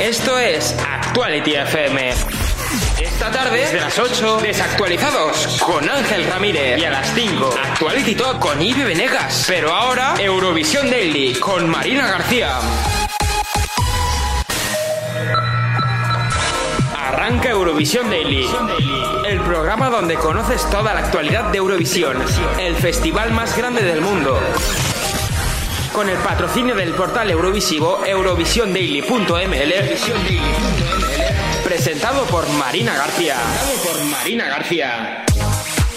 Esto es Actuality FM. Esta tarde, desde las 8, desactualizados con Ángel Ramírez. Y a las 5, Actuality Talk con Ibe Venegas. Pero ahora, Eurovisión Daily con Marina García. Arranca Eurovisión Daily, el programa donde conoces toda la actualidad de Eurovisión, el festival más grande del mundo. Con el patrocinio del portal Eurovisivo eurovisiondaily.ml, presentado por Marina García. por Marina García.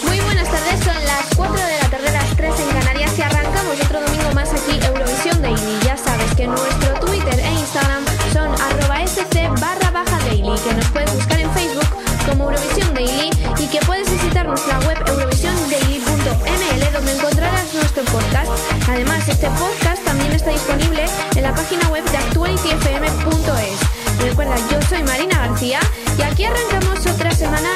Muy buenas tardes, son las 4 de la tarde, las 3 en Canarias y arrancamos otro domingo más aquí Eurovisión Daily. Ya sabes que nuestro Twitter e Instagram son arroba sc barra baja daily, que nos puedes buscar en Facebook como Eurovisión Daily y que puedes visitar nuestra web eurovisiondaily.ml donde encontrarás nuestro podcast. Además, este podcast también está disponible en la página web de actualityfm.es. Recuerda, yo soy Marina García y aquí arrancamos otra semana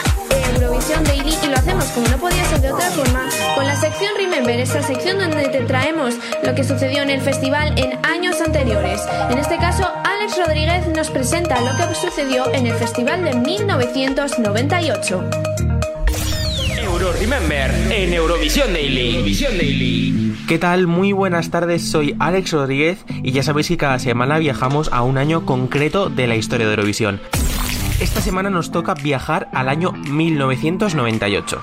Eurovisión Daily y lo hacemos como no podía ser de otra forma con la sección Remember, esta sección donde te traemos lo que sucedió en el festival en años anteriores. En este caso, Alex Rodríguez nos presenta lo que sucedió en el festival de 1998. Remember en Eurovisión Daily. Eurovisión Daily. ¿Qué tal? Muy buenas tardes, soy Alex Rodríguez y ya sabéis que cada semana viajamos a un año concreto de la historia de Eurovisión. Esta semana nos toca viajar al año 1998.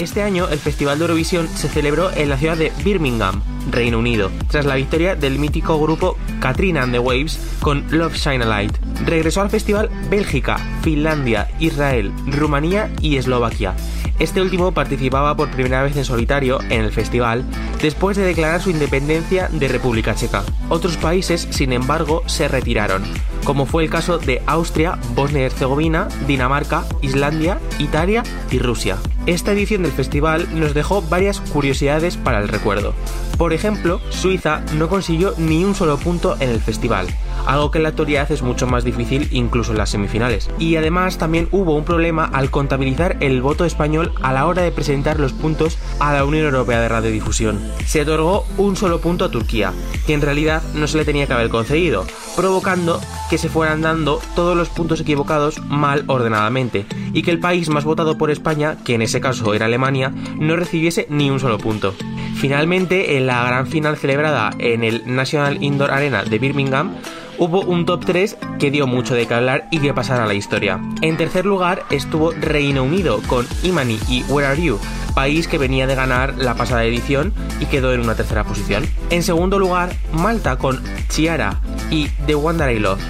Este año el Festival de Eurovisión se celebró en la ciudad de Birmingham, Reino Unido, tras la victoria del mítico grupo Katrina and the Waves con Love Shine a Light. Regresó al festival Bélgica, Finlandia, Israel, Rumanía y Eslovaquia. Este último participaba por primera vez en solitario en el festival después de declarar su independencia de República Checa. Otros países, sin embargo, se retiraron, como fue el caso de Austria, Bosnia y Herzegovina, Dinamarca, Islandia, Italia y Rusia. Esta edición del festival nos dejó varias curiosidades para el recuerdo. Por ejemplo, Suiza no consiguió ni un solo punto en el festival, algo que en la actualidad es mucho más difícil incluso en las semifinales. Y además también hubo un problema al contabilizar el voto español a la hora de presentar los puntos a la Unión Europea de Radiodifusión. Se otorgó un solo punto a Turquía, que en realidad no se le tenía que haber concedido, provocando que se fueran dando todos los puntos equivocados mal ordenadamente, y que el país más votado por España, que en ese caso era Alemania, no recibiese ni un solo punto. Finalmente, en la gran final celebrada en el National Indoor Arena de Birmingham, hubo un top 3 que dio mucho de qué hablar y que pasara a la historia. En tercer lugar estuvo Reino Unido con Imani y Where Are You, país que venía de ganar la pasada edición y quedó en una tercera posición. En segundo lugar, Malta con Chiara y The Wonder I Love.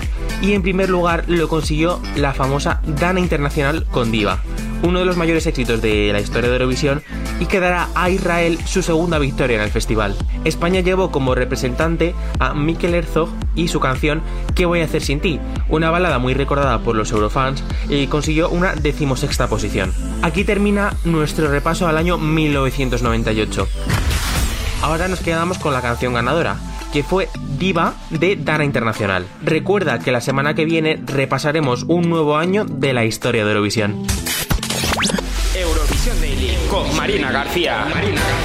Y en primer lugar lo consiguió la famosa Dana Internacional con Diva, uno de los mayores éxitos de la historia de Eurovisión y que dará a Israel su segunda victoria en el festival. España llevó como representante a Mikel Herzog y su canción ¿Qué voy a hacer sin ti? Una balada muy recordada por los eurofans y consiguió una decimosexta posición. Aquí termina nuestro repaso al año 1998. Ahora nos quedamos con la canción ganadora, que fue Diva de Dana Internacional. Recuerda que la semana que viene repasaremos un nuevo año de la historia de Eurovisión. Marina García. Marina García.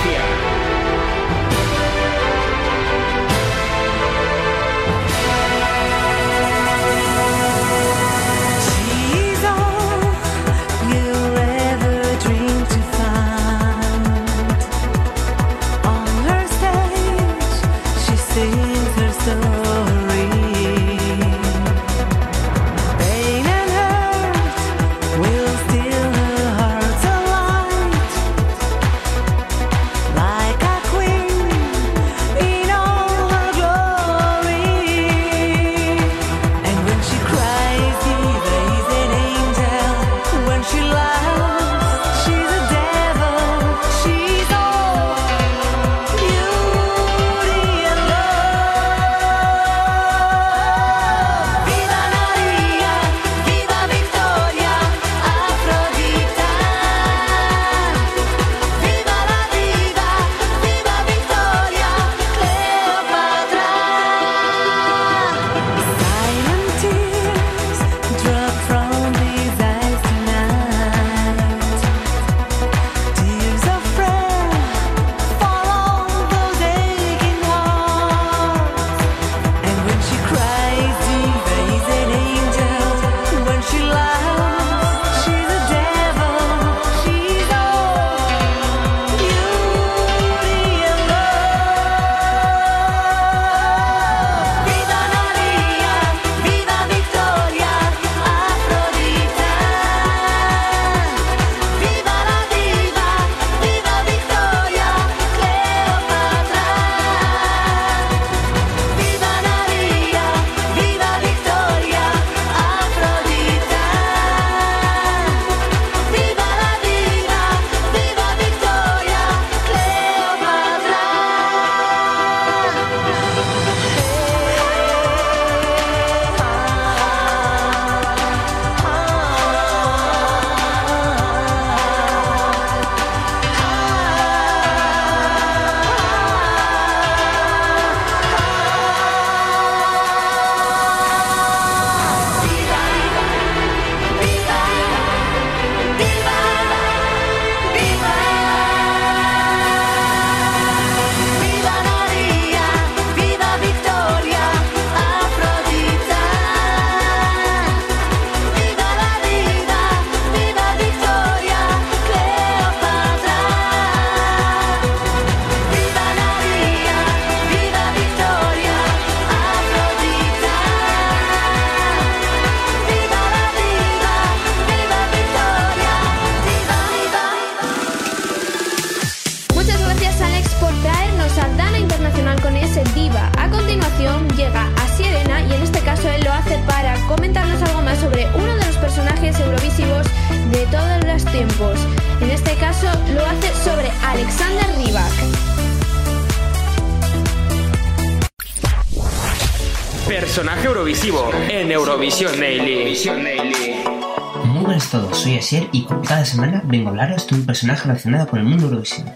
Semana vengo a hablaros de un personaje relacionado con el mundo Eurovisión.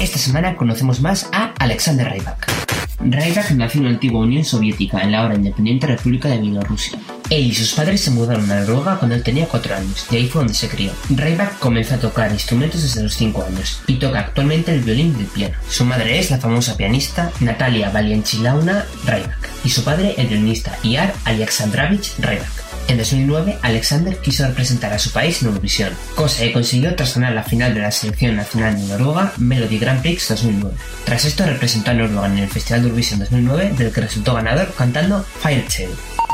Esta semana conocemos más a Alexander Rybak. Rybak nació en la antigua Unión Soviética, en la ahora independiente República de Bielorrusia. Él y sus padres se mudaron a Noruega cuando él tenía 4 años, y ahí fue donde se crió. Rybak comenzó a tocar instrumentos desde los 5 años, y toca actualmente el violín y el piano. Su madre es la famosa pianista Natalia Valianchilauna Rybak, y su padre el violinista Iar Alexandrovich Rybak. En 2009, Alexander quiso representar a su país en Eurovisión, cosa que consiguió tras ganar la final de la selección nacional de Noruega Melody Grand Prix 2009. Tras esto, representó a Noruega en el Festival de Eurovisión 2009, del que resultó ganador cantando Fire Child.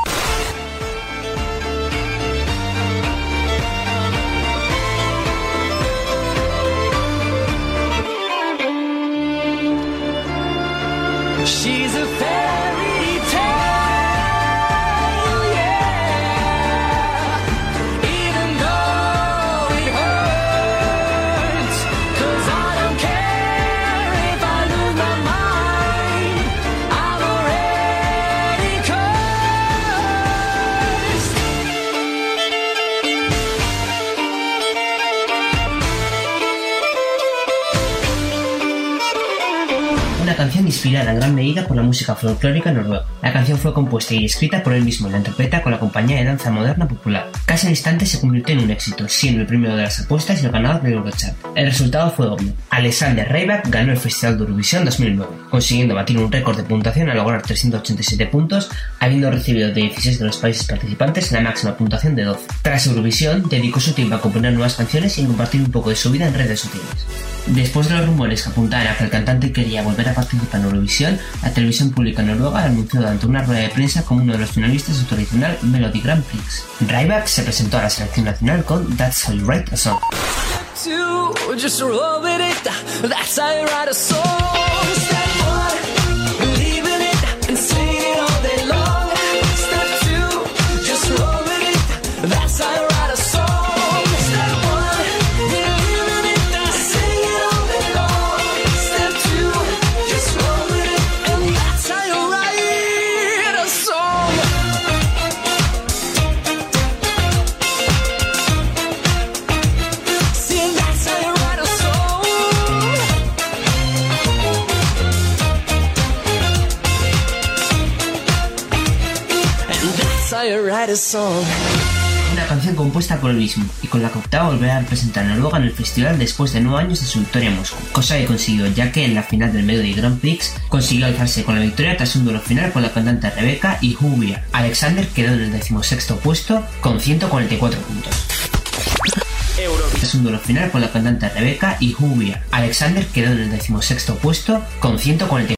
Inspirada en gran medida por la música folclórica noruega. La canción fue compuesta y escrita por él mismo y la interpreta con la compañía de danza moderna popular. Casi al instante se convirtió en un éxito, siendo el primero de las apuestas y el ganador del Eurochart. El resultado fue obvio. Alexander Rybak ganó el Festival de Eurovisión 2009, consiguiendo batir un récord de puntuación al lograr 387 puntos, habiendo recibido de 16 de los países participantes la máxima puntuación de 12. Tras Eurovisión, dedicó su tiempo a componer nuevas canciones y compartir un poco de su vida en redes sociales. Después de los rumores que apuntaban a que el cantante quería volver a participar en Eurovisión, la televisión pública noruega anunció durante una rueda de prensa como uno de los finalistas de su tradicional Melody Grand Prix. Rybak se presentó a la selección nacional con That's How You Write a Song. Mismo y con la que optaba a volver a representar a Noruega en el festival después de nueve años de su victoria en Moscú, cosa que consiguió ya que en la final del Melody Grand Prix consiguió alzarse con la victoria tras un duelo final con la cantante Rebecca y Are. Alexander quedó en el decimosexto puesto con 144 puntos. Tras un duelo final con la cantante Rebecca y Are. Alexander quedó en el decimosexto puesto con 144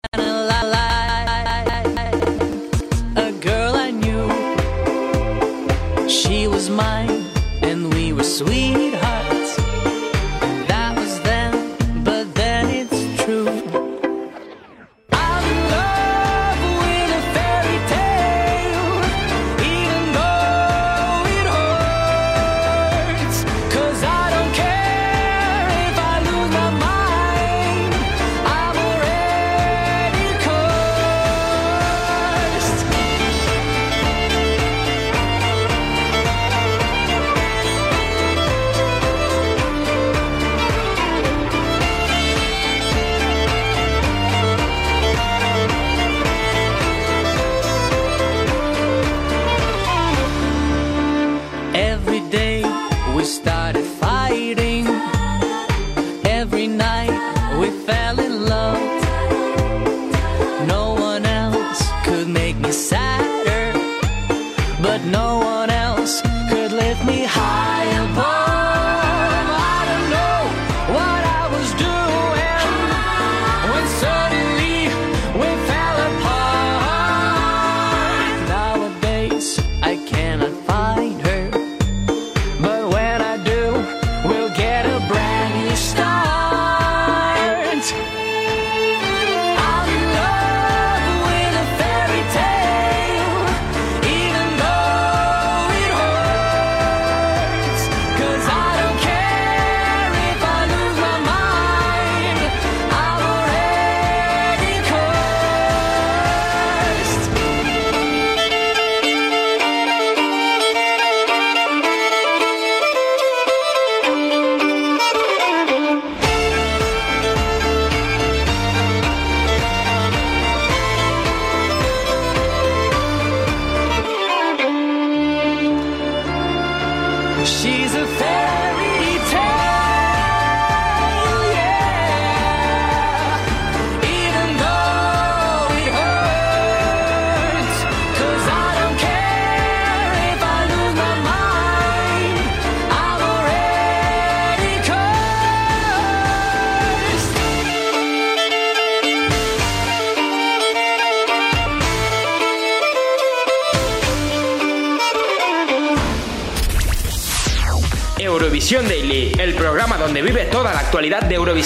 we fell in love. No one else could make me sadder, but no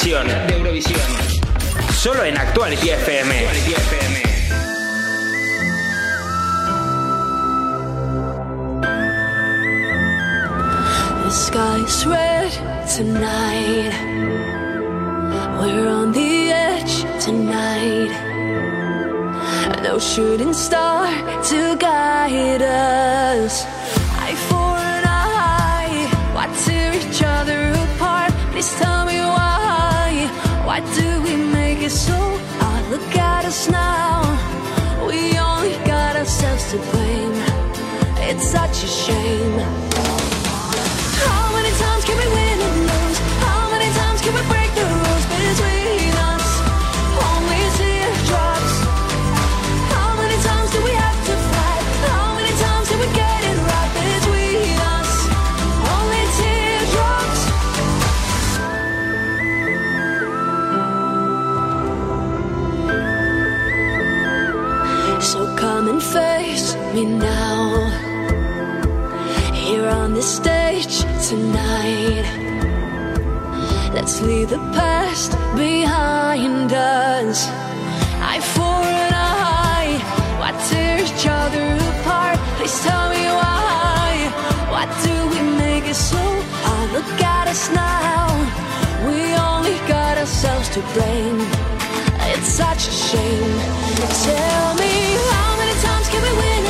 Eurovisión. De Eurovisión. Solo en Actuality FM. The sky's red tonight. We're on the edge tonight. No shooting star to guide us. Eye for an eye. Why tear each other apart? Please tell so hard? Look at us now. We only got ourselves to blame. It's such a shame. How many times can we win Let's leave the past behind us. Eye for an eye, why tear each other apart? Please tell me why. Why do we make it so hard? Look at us now. We only got ourselves to blame. It's such a shame. Tell me how many times can we win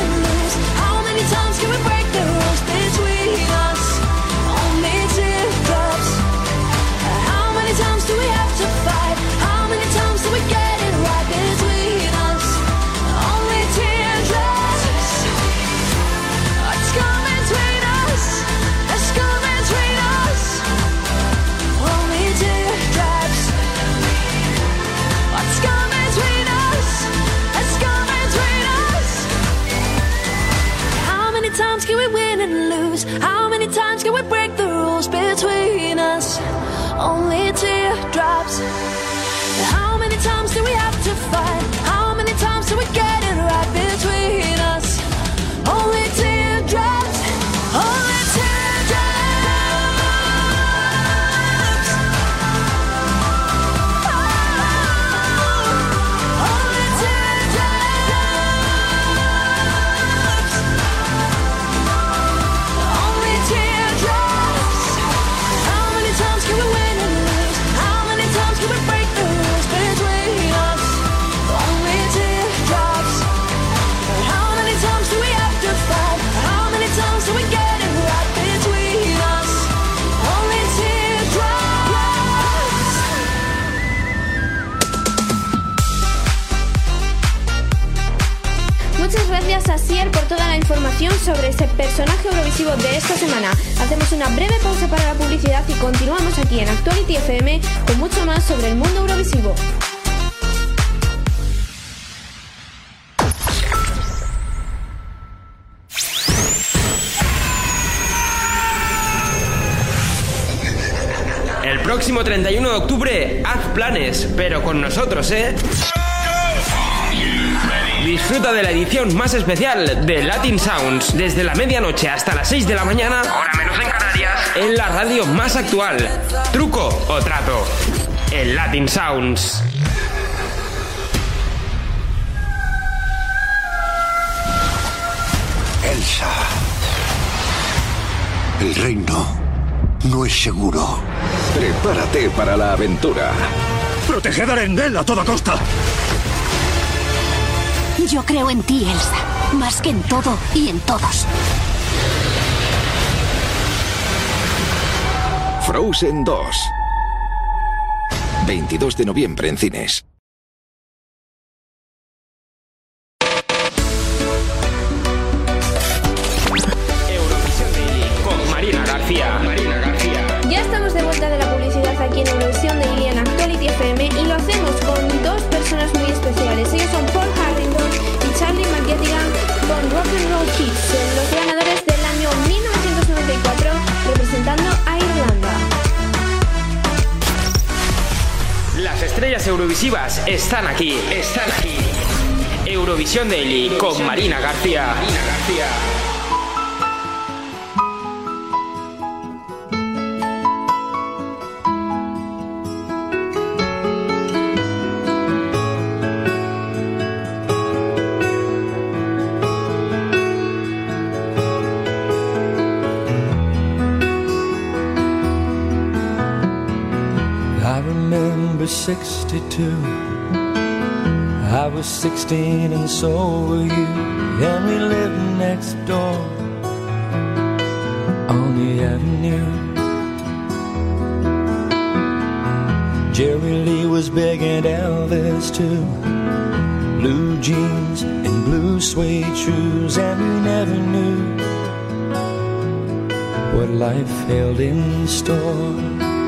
to fight? How many times do we get por toda la información sobre ese personaje eurovisivo de esta semana. Hacemos una breve pausa para la publicidad y continuamos aquí en Actuality FM con mucho más sobre el mundo eurovisivo. El próximo 31 de octubre, haz planes, pero con nosotros, ¿eh? Disfruta de la edición más especial de Latin Sounds desde la medianoche hasta las 6 de la mañana, hora menos en Canarias, en la radio más actual. Truco o trato. El Latin Sounds. Elsa. El reino no es seguro. Prepárate para la aventura. Proteged a Arendelle a toda costa. Yo creo en ti, Elsa. Más que en todo y en todos. Frozen 2. 22 de noviembre en cines. Daily con. Marina García. I remember 62. I was 16 and so were you. And we lived next door on the avenue. Jerry Lee was big and Elvis too. Blue jeans and blue suede shoes, and we never knew what life held in store.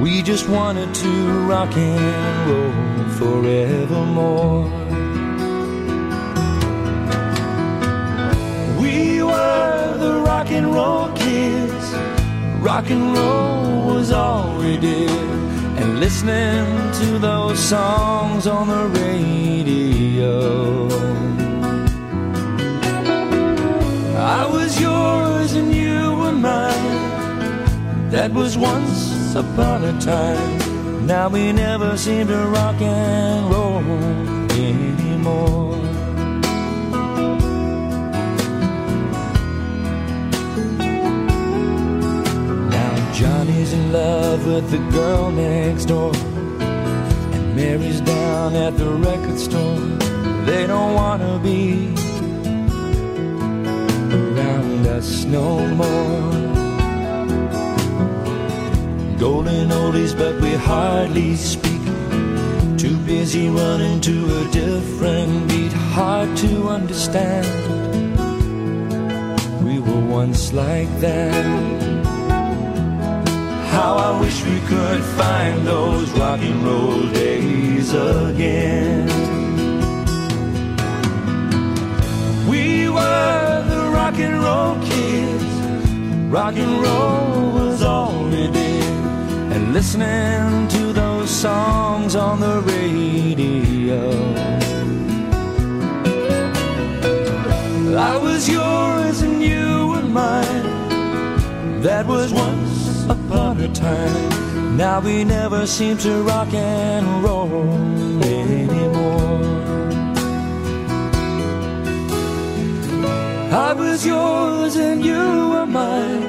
We just wanted to rock and roll forevermore. We were the rock and roll kids. Rock and roll was all we did. And listening to those songs on the radio. I was yours and you were mine. That was once upon a time. Now we never seem to rock and roll anymore. Now Johnny's in love with the girl next door. And Mary's down at the record store. They don't wanna be around us no more golden oldies, but we hardly speak. Too busy running to a different beat, hard to understand. We were once like that. How I wish we could find those rock and roll days again. We were the rock and roll kids. Rock and roll was all and listening to those songs on the radio. I was yours and you were mine. That was once upon a time. Now we never seem to rock and roll anymore. I was yours and you were mine.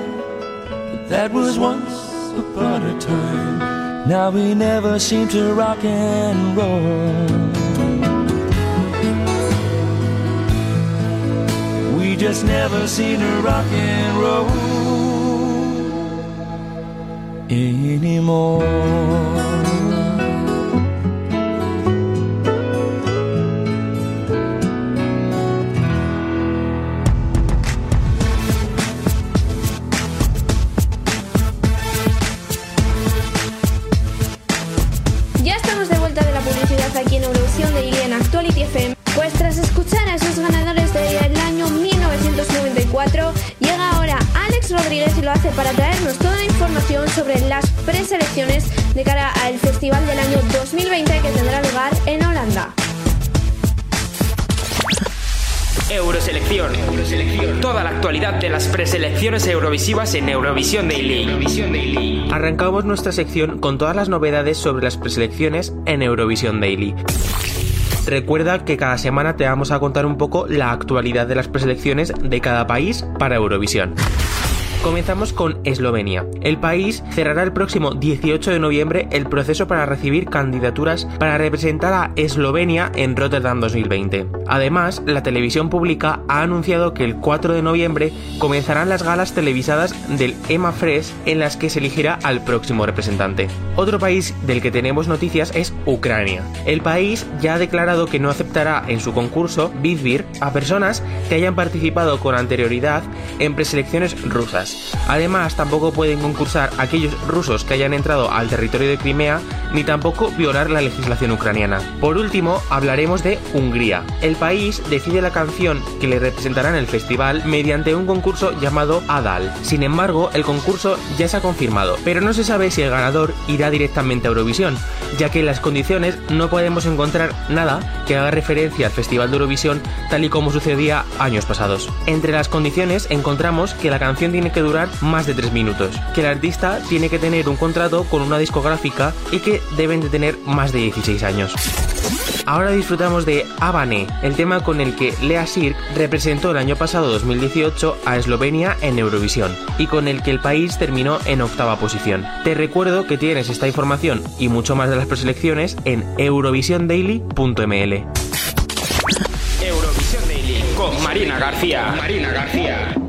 That was once upon a time. Now we never seem to rock and roll. We just never seem to rock and roll anymore. Para traernos toda la información sobre las preselecciones de cara al festival del año 2020 que tendrá lugar en Holanda. Euroselección. Toda la actualidad de las preselecciones eurovisivas en Eurovisión Daily. Arrancamos nuestra sección con todas las novedades sobre las preselecciones en Eurovisión Daily. Recuerda que cada semana te vamos a contar un poco la actualidad de las preselecciones de cada país para Eurovisión. Comenzamos con Eslovenia. El país cerrará el próximo 18 de noviembre el proceso para recibir candidaturas para representar a Eslovenia en Rotterdam 2020. Además, la televisión pública ha anunciado que el 4 de noviembre comenzarán las galas televisadas del EMA Fresh en las que se elegirá al próximo representante. Otro país del que tenemos noticias es Ucrania. El país ya ha declarado que no aceptará en su concurso Vidvir a personas que hayan participado con anterioridad en preselecciones rusas. Además, tampoco pueden concursar aquellos rusos que hayan entrado al territorio de Crimea, ni tampoco violar la legislación ucraniana. Por último, hablaremos de Hungría. El país decide la canción que le representará en el festival mediante un concurso llamado ADAL. Sin embargo, el concurso ya se ha confirmado, pero no se sabe si el ganador irá directamente a Eurovisión, ya que en las condiciones no podemos encontrar nada que haga referencia al Festival de Eurovisión tal y como sucedía años pasados. Entre las condiciones encontramos que la canción tiene que durar más de 3 minutos, que el artista tiene que tener un contrato con una discográfica y que deben de tener más de 16 años. Ahora disfrutamos de Habane, el tema con el que Lea Sirk representó el año pasado 2018 a Eslovenia en Eurovisión y con el que el país terminó en octava posición. Te recuerdo que tienes esta información y mucho más de las preselecciones en eurovisiondaily.ml. Eurovisión Daily con Marina García. Marina García.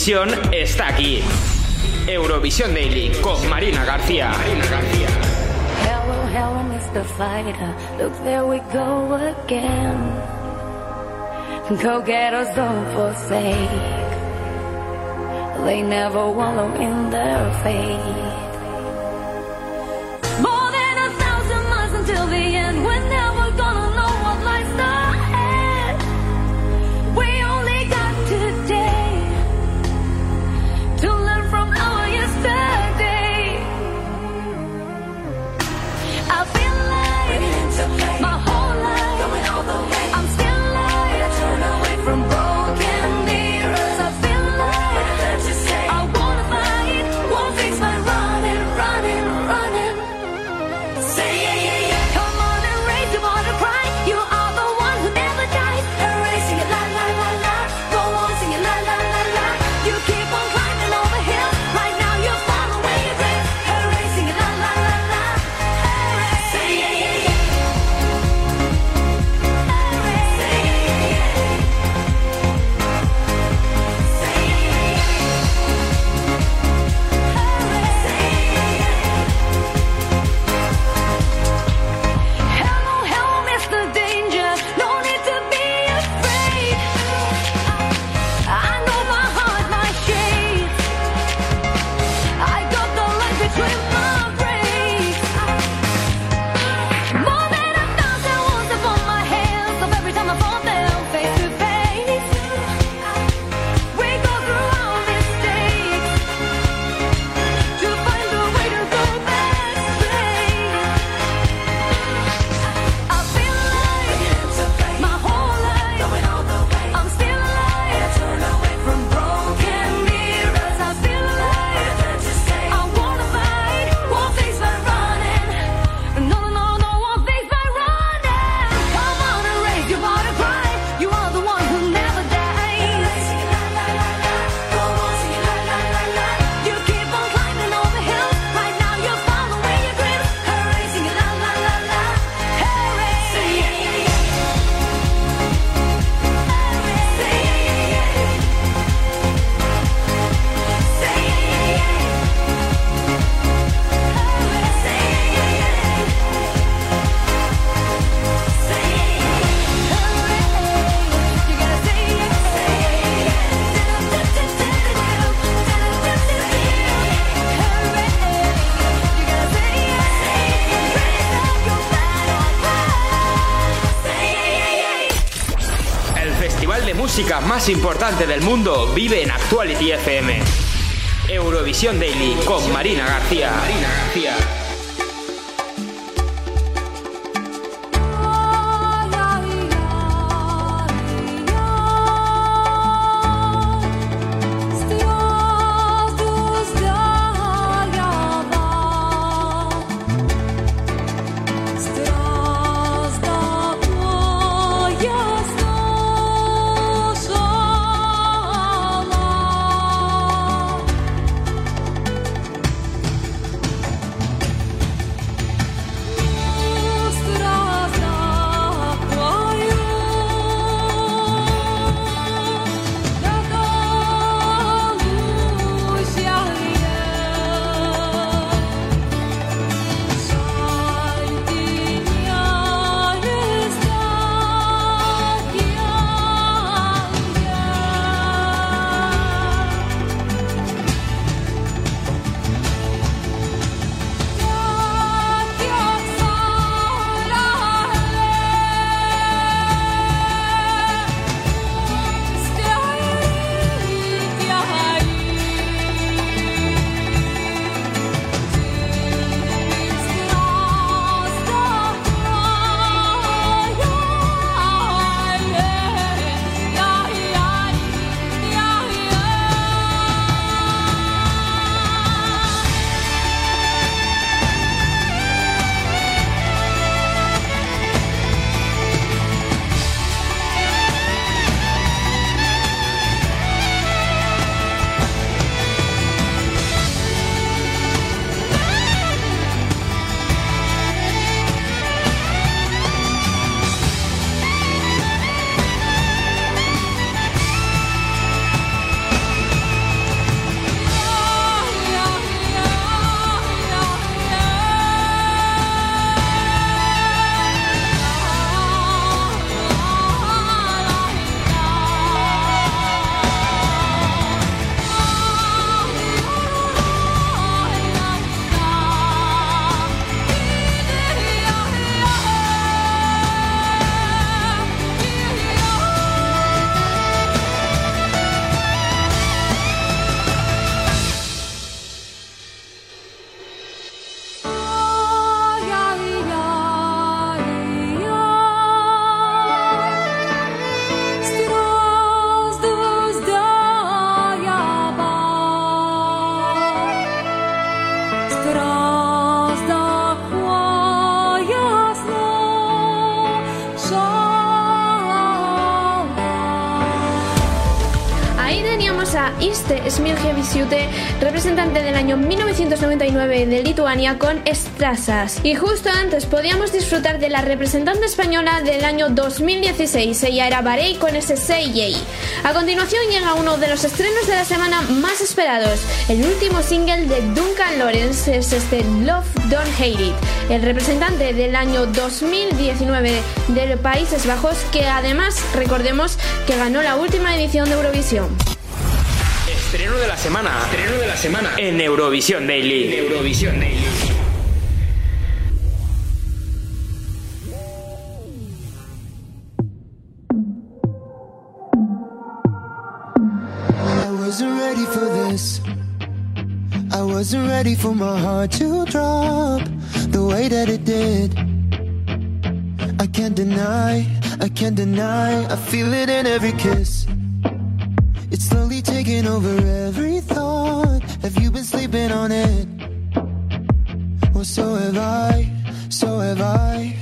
Eurovisión está aquí. Eurovisión Daily con Marina García. Marina García. Hello, hello, Mr. Fighter. Look, there we go again. Go getters don't forsake. They never wallow in their fate. Importante del mundo vive en Actuality FM. Eurovisión Daily con Marina García. 1999 de Lituania con Strasas. Y justo antes podíamos disfrutar de la representante española del año 2016, ella era Barei con ese A continuación llega uno de los estrenos de la semana más esperados. El último single de Duncan Lawrence es este Love Don't Hate It, el representante del año 2019 de Países Bajos que además recordemos que ganó la última edición de Eurovisión. De la semana. Estreno de la semana. En Eurovisión Daily. Eurovisión Daily. I wasn't ready for this. I wasn't ready for my heart to drop the way that it did. I can't deny, I can't deny, I feel it in every kiss. Taking over every thought. Have you been sleeping on it? Well, so have I, so have I.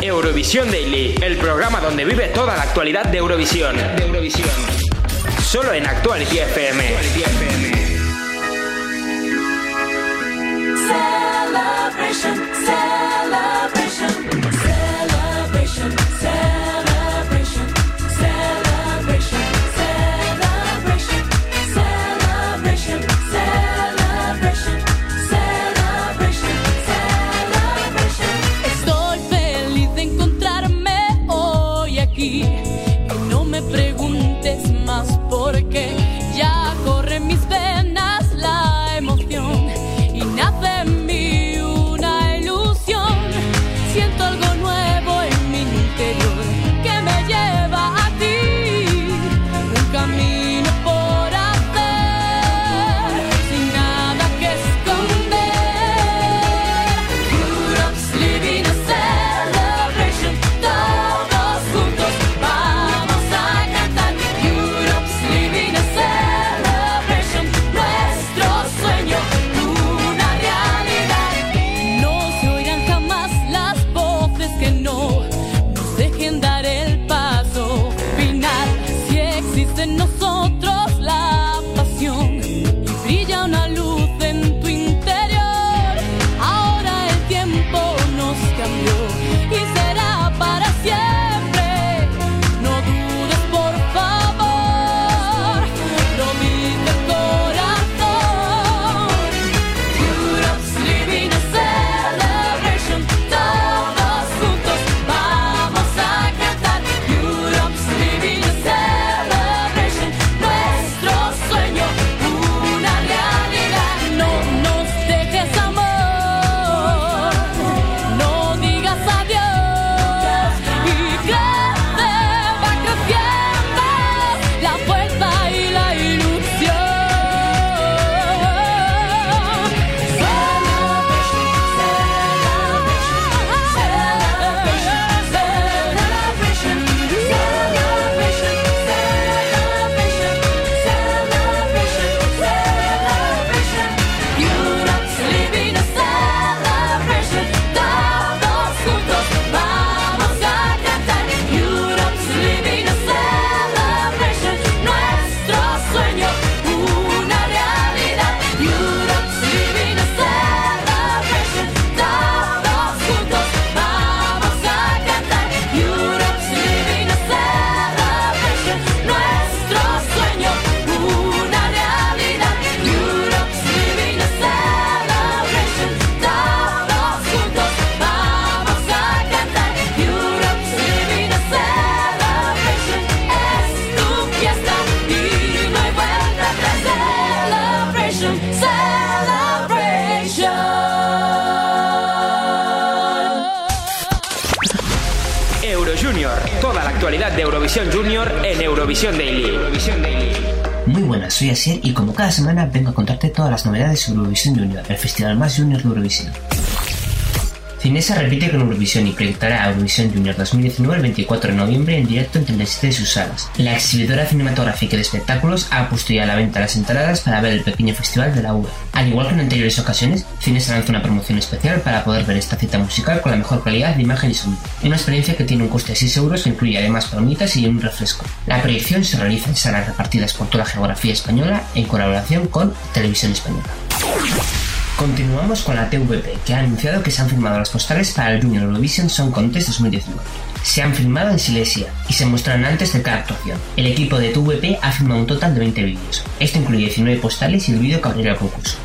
Eurovisión Daily, el programa donde vive toda la actualidad de Eurovisión. De Eurovisión. Solo en Actuality FM. Actuality FM. Celebration, celebration. Euro Junior. Toda la actualidad de Eurovisión Junior en Eurovisión Daily. Muy buenas, soy Asier y como cada semana vengo a contarte todas las novedades de Eurovisión Junior, el festival más junior de Eurovisión. Cinesa repite con Eurovisión y proyectará Eurovisión Junior 2019 el 24 de noviembre en directo en 37 de sus salas. La exhibidora cinematográfica de espectáculos ha puesto ya a la venta las entradas para ver el pequeño festival de la UA. Al igual que en anteriores ocasiones, Cinesa lanza una promoción especial para poder ver esta cita musical con la mejor calidad de imagen y sonido. Una experiencia que tiene un coste de 6 euros que incluye además palomitas y un refresco. La proyección se realiza en salas repartidas por toda la geografía española en colaboración con Televisión Española. Continuamos con la TVP, que ha anunciado que se han firmado las postales para el Junior Eurovision Song Contest 2019. Se han filmado en Silesia y se muestran antes de cada actuación. El equipo de TVP ha filmado un total de 20 vídeos. Esto incluye 19 postales y el vídeo que abrirá el concurso.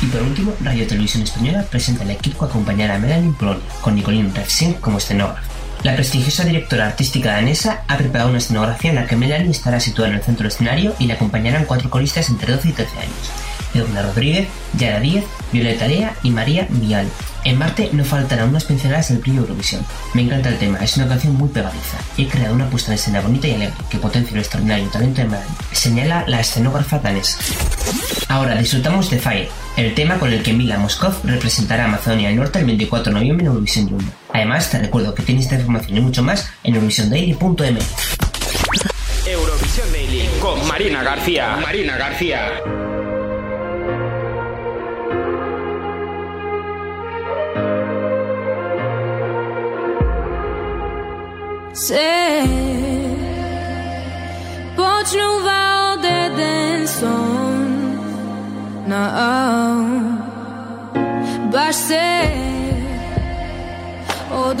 Y por último, Radio Televisión Española presenta el equipo que acompañará a Melanie Polonia, con Nicolín Refsing como escenógrafo. La prestigiosa directora artística danesa ha preparado una escenografía en la que Melanie estará situada en el centro del escenario y le acompañarán cuatro coristas entre 12 y 13 años. Edurne Rodríguez, Yara Díez, Violeta Lea y María Vial. En Marte no faltarán unas pinceladas del brillo Eurovisión. Me encanta el tema, es una canción muy pegadiza. He creado una puesta en escena bonita y alegre que potencia el extraordinario talento de Melanie, señala la escenógrafa danesa. Ahora disfrutamos de Fire, el tema con el que Mila Moskov representará a Macedonia del Norte el 24 de noviembre en Eurovisión Junior. Además, te recuerdo que tienes esta información y mucho más en eurovisiondaily.m. Eurovisión Daily con Marina García. Marina García. Se počnu valde den son na no, baš se od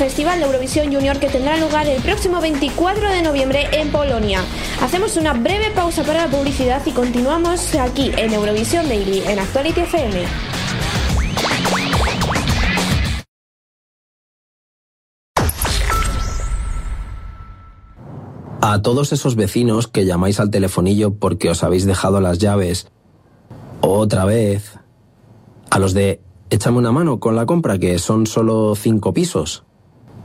Festival de Eurovisión Junior que tendrá lugar el próximo 24 de noviembre en Polonia. Hacemos una breve pausa para la publicidad y continuamos aquí en Eurovisión Daily en Actuality FM. A todos esos vecinos que llamáis al telefonillo porque os habéis dejado las llaves otra vez. A los de échame una mano con la compra que son solo cinco pisos.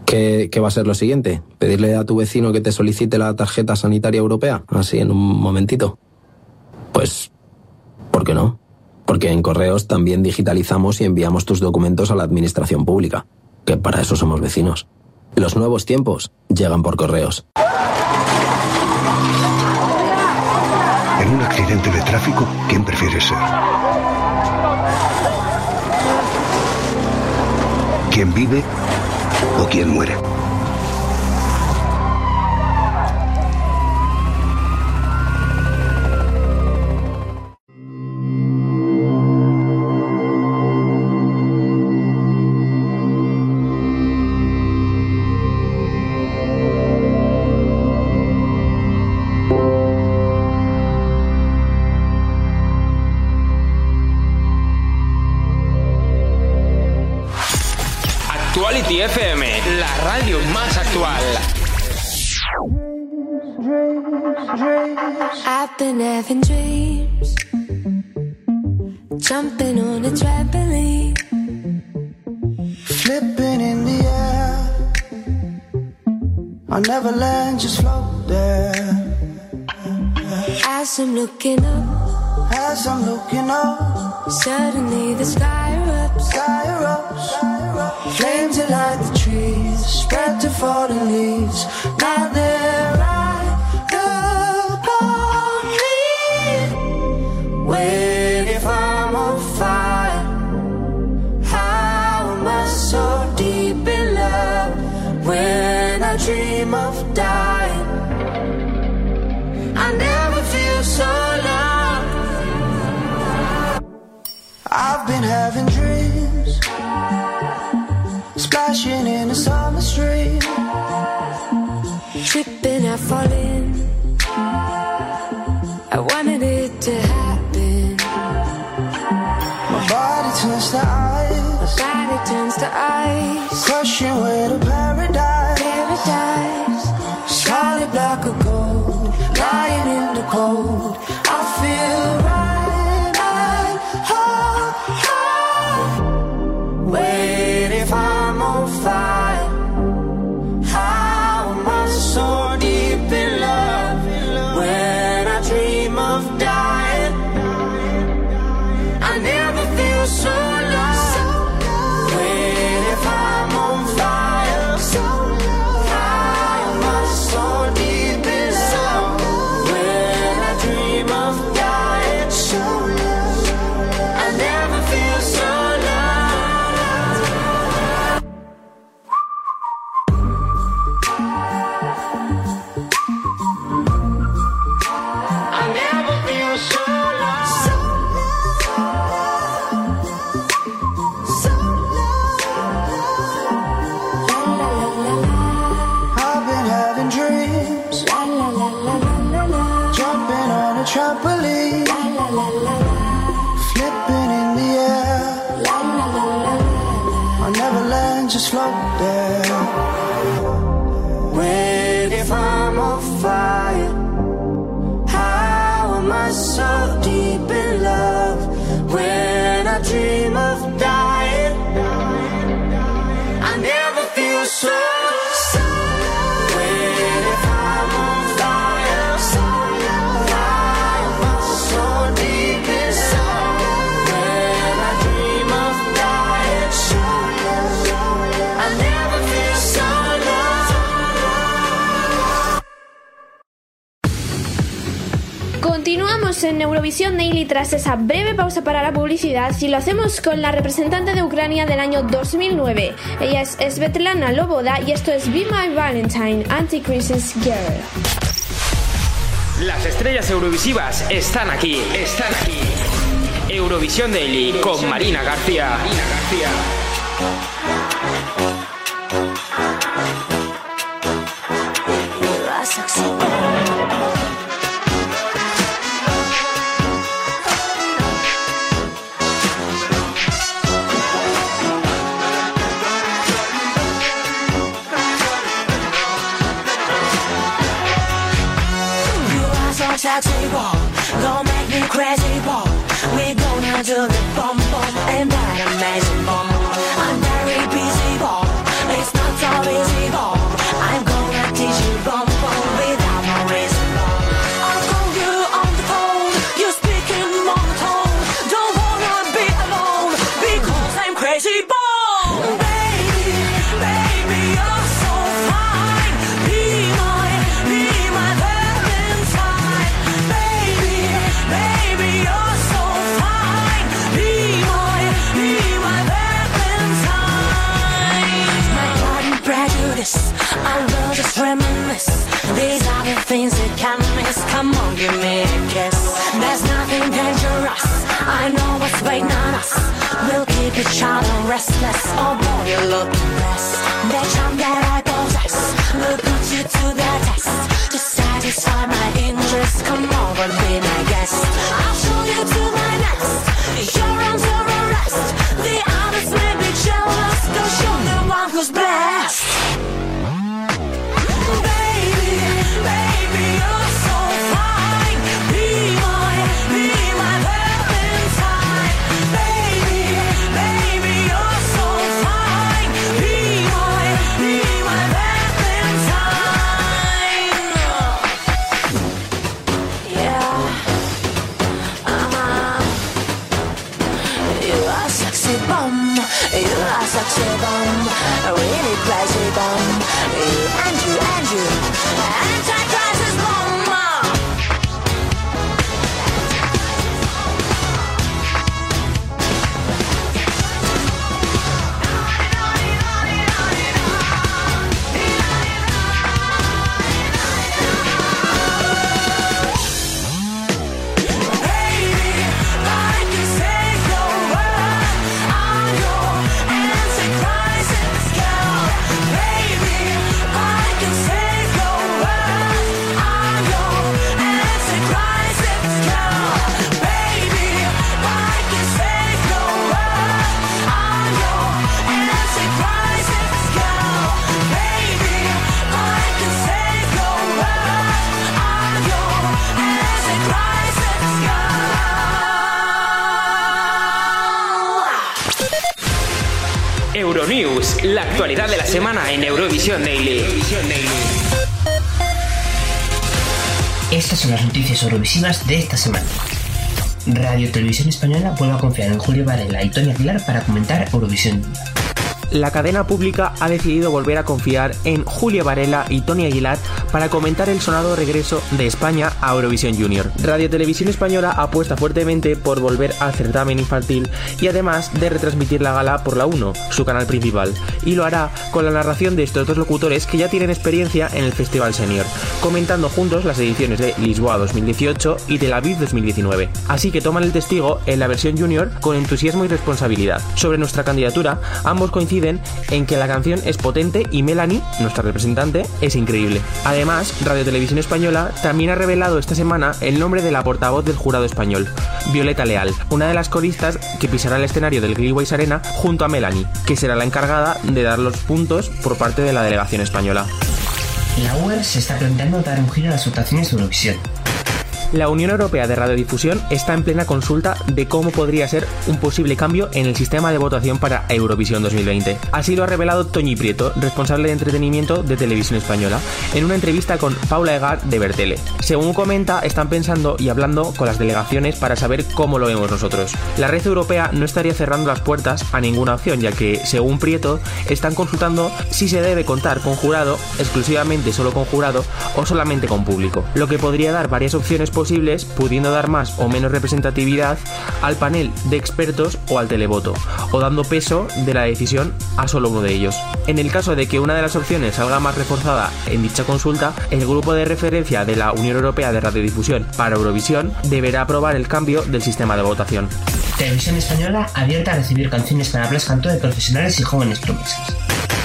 ¿Qué, va a ser lo siguiente? ¿Pedirle a tu vecino que te solicite la tarjeta sanitaria europea? Así, en un momentito. Pues, ¿por qué no? Porque en correos también digitalizamos y enviamos tus documentos a la administración pública, que para eso somos vecinos. Los nuevos tiempos llegan por correos. En un accidente de tráfico, ¿quién prefiere ser? ¿Quién vive o quién muere. cold. en Eurovisión Daily tras esa breve pausa para la publicidad y lo hacemos con la representante de Ucrania del año 2009. Ella es Svetlana Loboda y esto es Be My Valentine, Anti-Christmas Girl. Las estrellas eurovisivas están aquí, están aquí. Eurovisión Daily con Marina García. Marina García. till for me. Give me a kiss. There's nothing dangerous. I know what's waiting on us. We'll keep each other restless. Oh boy, you look best. The charm that I possess will put you to the test. To satisfy my interest, come over, be my guest. I'll show you to my nest. Your arms are arrest. The others may be jealous, cause you're the one who's blessed. Eurovisivas de esta semana. Radio Televisión Española vuelve a confiar en Julio Varela y Tony Aguilar para comentar Eurovisión. La cadena pública ha decidido volver a confiar en Julia Varela y Tony Aguilar para comentar el sonado regreso de España a Eurovisión Junior. Radio Televisión Española apuesta fuertemente por volver al certamen infantil y además de retransmitir la gala por la 1, su canal principal, y lo hará con la narración de estos dos locutores que ya tienen experiencia en el Festival Senior, comentando juntos las ediciones de Lisboa 2018 y Tel Aviv 2019. Así que toman el testigo en la versión junior con entusiasmo y responsabilidad. Sobre nuestra candidatura, ambos coinciden en que la canción es potente y Melanie, nuestra representante, es increíble. Además, Radio Televisión Española también ha revelado esta semana el nombre de la portavoz del jurado español, Violeta Leal, una de las coristas que pisará el escenario del Greenways Arena junto a Melanie, que será la encargada de dar los puntos por parte de la delegación española. La UER se está planteando dar un giro a las votaciones de Eurovisión. La Unión Europea de Radiodifusión está en plena consulta de cómo podría ser un posible cambio en el sistema de votación para Eurovisión 2020. Así lo ha revelado Toñi Prieto, responsable de entretenimiento de Televisión Española, en una entrevista con Paula Egar de Bertele. Según comenta, están pensando y hablando con las delegaciones para saber cómo lo vemos nosotros. La red europea no estaría cerrando las puertas a ninguna opción, ya que, según Prieto, están consultando si se debe contar con jurado, exclusivamente solo con jurado, o solamente con público, lo que podría dar varias opciones posibles, pudiendo dar más o menos representatividad al panel de expertos o al televoto, o dando peso de la decisión a solo uno de ellos. En el caso de que una de las opciones salga más reforzada en dicha consulta, el grupo de referencia de la Unión Europea de Radiodifusión para Eurovisión deberá aprobar el cambio del sistema de votación. Televisión Española abierta a recibir canciones para Blas Cantó de profesionales y jóvenes promesas.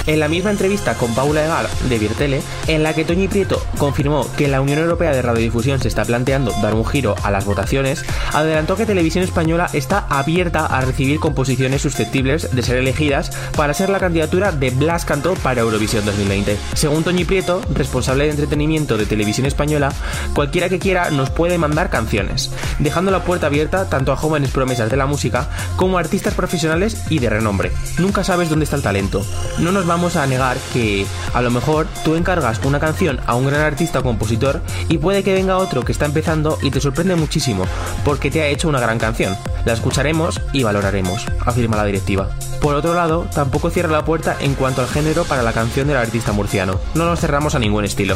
En la misma entrevista con Paula Egar de Virtele, en la que Toñi Prieto confirmó que la Unión Europea de Radiodifusión se está planteando dar un giro a las votaciones, adelantó que Televisión Española está abierta a recibir composiciones susceptibles de ser elegidas para ser la candidatura de Blas Cantó para Eurovisión 2020. Según Toñi Prieto, responsable de entretenimiento de Televisión Española, cualquiera que quiera nos puede mandar canciones, dejando la puerta abierta tanto a jóvenes promesas de la música como a artistas profesionales y de renombre. Nunca sabes dónde está el talento. No nos vamos a negar que a lo mejor tú encargas una canción a un gran artista o compositor y puede que venga otro que está empezando y te sorprende muchísimo porque te ha hecho una gran canción. La escucharemos y valoraremos, afirma la directiva. Por otro lado, tampoco cierra la puerta en cuanto al género para la canción del artista murciano. No nos cerramos a ningún estilo.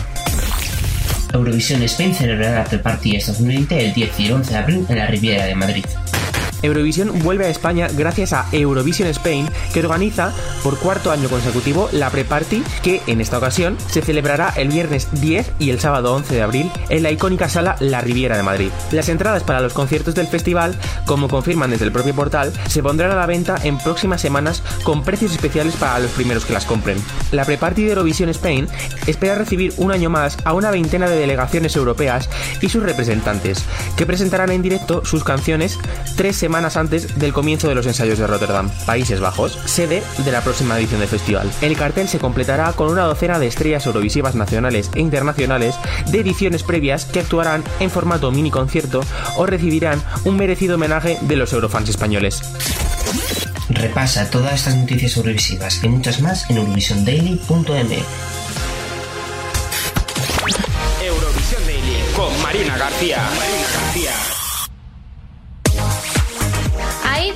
Eurovisión Spain celebrará la pre-party 2020 el 10 y el 11 de abril en la Riviera de Madrid. Eurovisión vuelve a España gracias a Eurovision Spain, que organiza por cuarto año consecutivo la pre-party que en esta ocasión se celebrará el viernes 10 y el sábado 11 de abril en la icónica sala La Riviera de Madrid. Las entradas para los conciertos del festival, como confirman desde el propio portal, se pondrán a la venta en próximas semanas con precios especiales para los primeros que las compren. La pre-party de Eurovisión Spain espera recibir un año más a una veintena de delegaciones europeas y sus representantes, que presentarán en directo sus canciones tres semanas antes del comienzo de los ensayos de Rotterdam, Países Bajos, sede de la próxima edición del festival. El cartel se completará con una docena de estrellas eurovisivas nacionales e internacionales de ediciones previas que actuarán en formato mini concierto o recibirán un merecido homenaje de los eurofans españoles. Repasa todas estas noticias eurovisivas y muchas más en eurovisiondaily.me. Eurovisión Daily con Marina García. Marina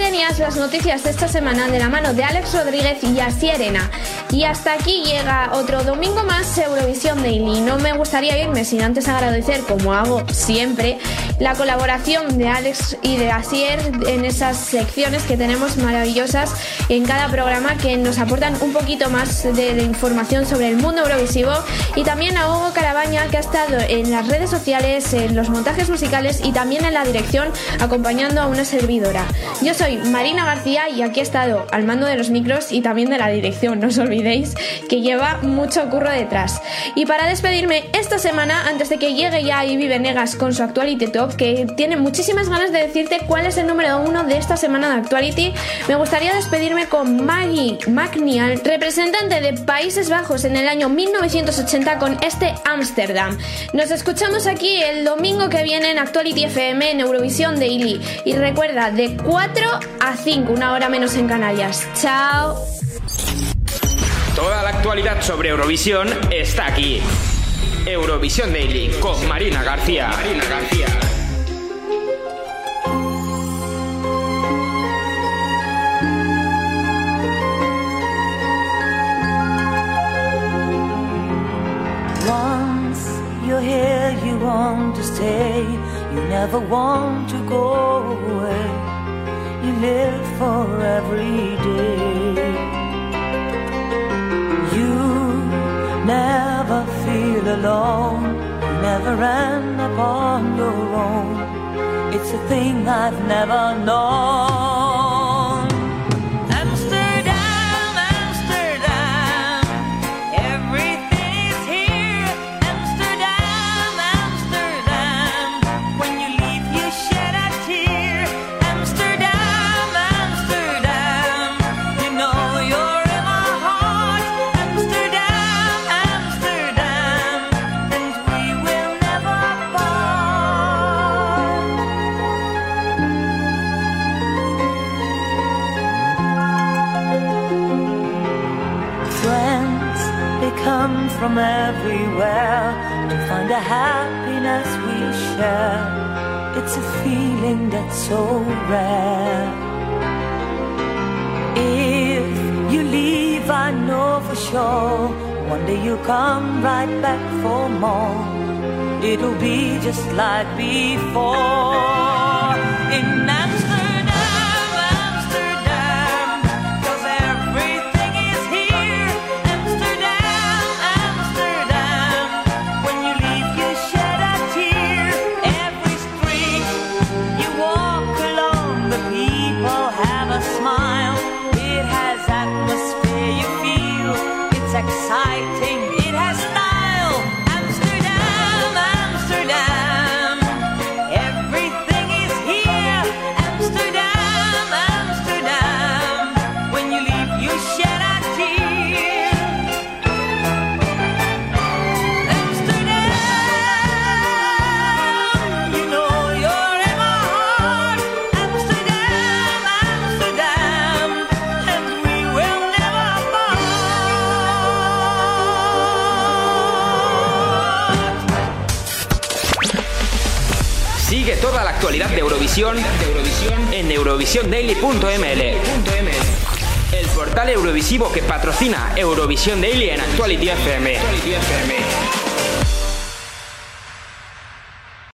tenías las noticias de esta semana de la mano de Alex Rodríguez y Así Arena. Y hasta aquí llega otro domingo más Eurovisión Daily. No me gustaría irme sin antes agradecer, como hago siempre, la colaboración de Alex y de Asier en esas secciones que tenemos maravillosas en cada programa que nos aportan un poquito más de, de información sobre el mundo eurovisivo. Y también a Hugo Carabaña que ha estado en las redes sociales, en los montajes musicales y también en la dirección acompañando a una servidora. Yo Marina García y aquí he estado al mando de los micros y también de la dirección, no os olvidéis que lleva mucho curro detrás. Y para despedirme esta semana, antes de que llegue ya Ivy Venegas con su Actuality Top, que tiene muchísimas ganas de decirte cuál es el número uno de esta semana de Actuality, me gustaría despedirme con Maggie McNeil, representante de Países Bajos en el año 1980 con este Amsterdam. Nos escuchamos aquí el domingo que viene en Actuality FM en Eurovisión Daily. Y recuerda, de 4 a 5, una hora menos en Canarias. Chao. Toda la actualidad sobre Eurovisión está aquí. Eurovisión Daily con Marina García. Marina García. Once you're here, you want to stay. You never want to go away. You live for every day. You never feel alone. You never end up on your own. It's a thing I've never known. So rare. If you leave, I know for sure. One day you'll come right back for more. It'll be just like before. Eurovisión, en eurovisiondaily.ml. El portal eurovisivo que patrocina Eurovisión Daily en Actuality FM.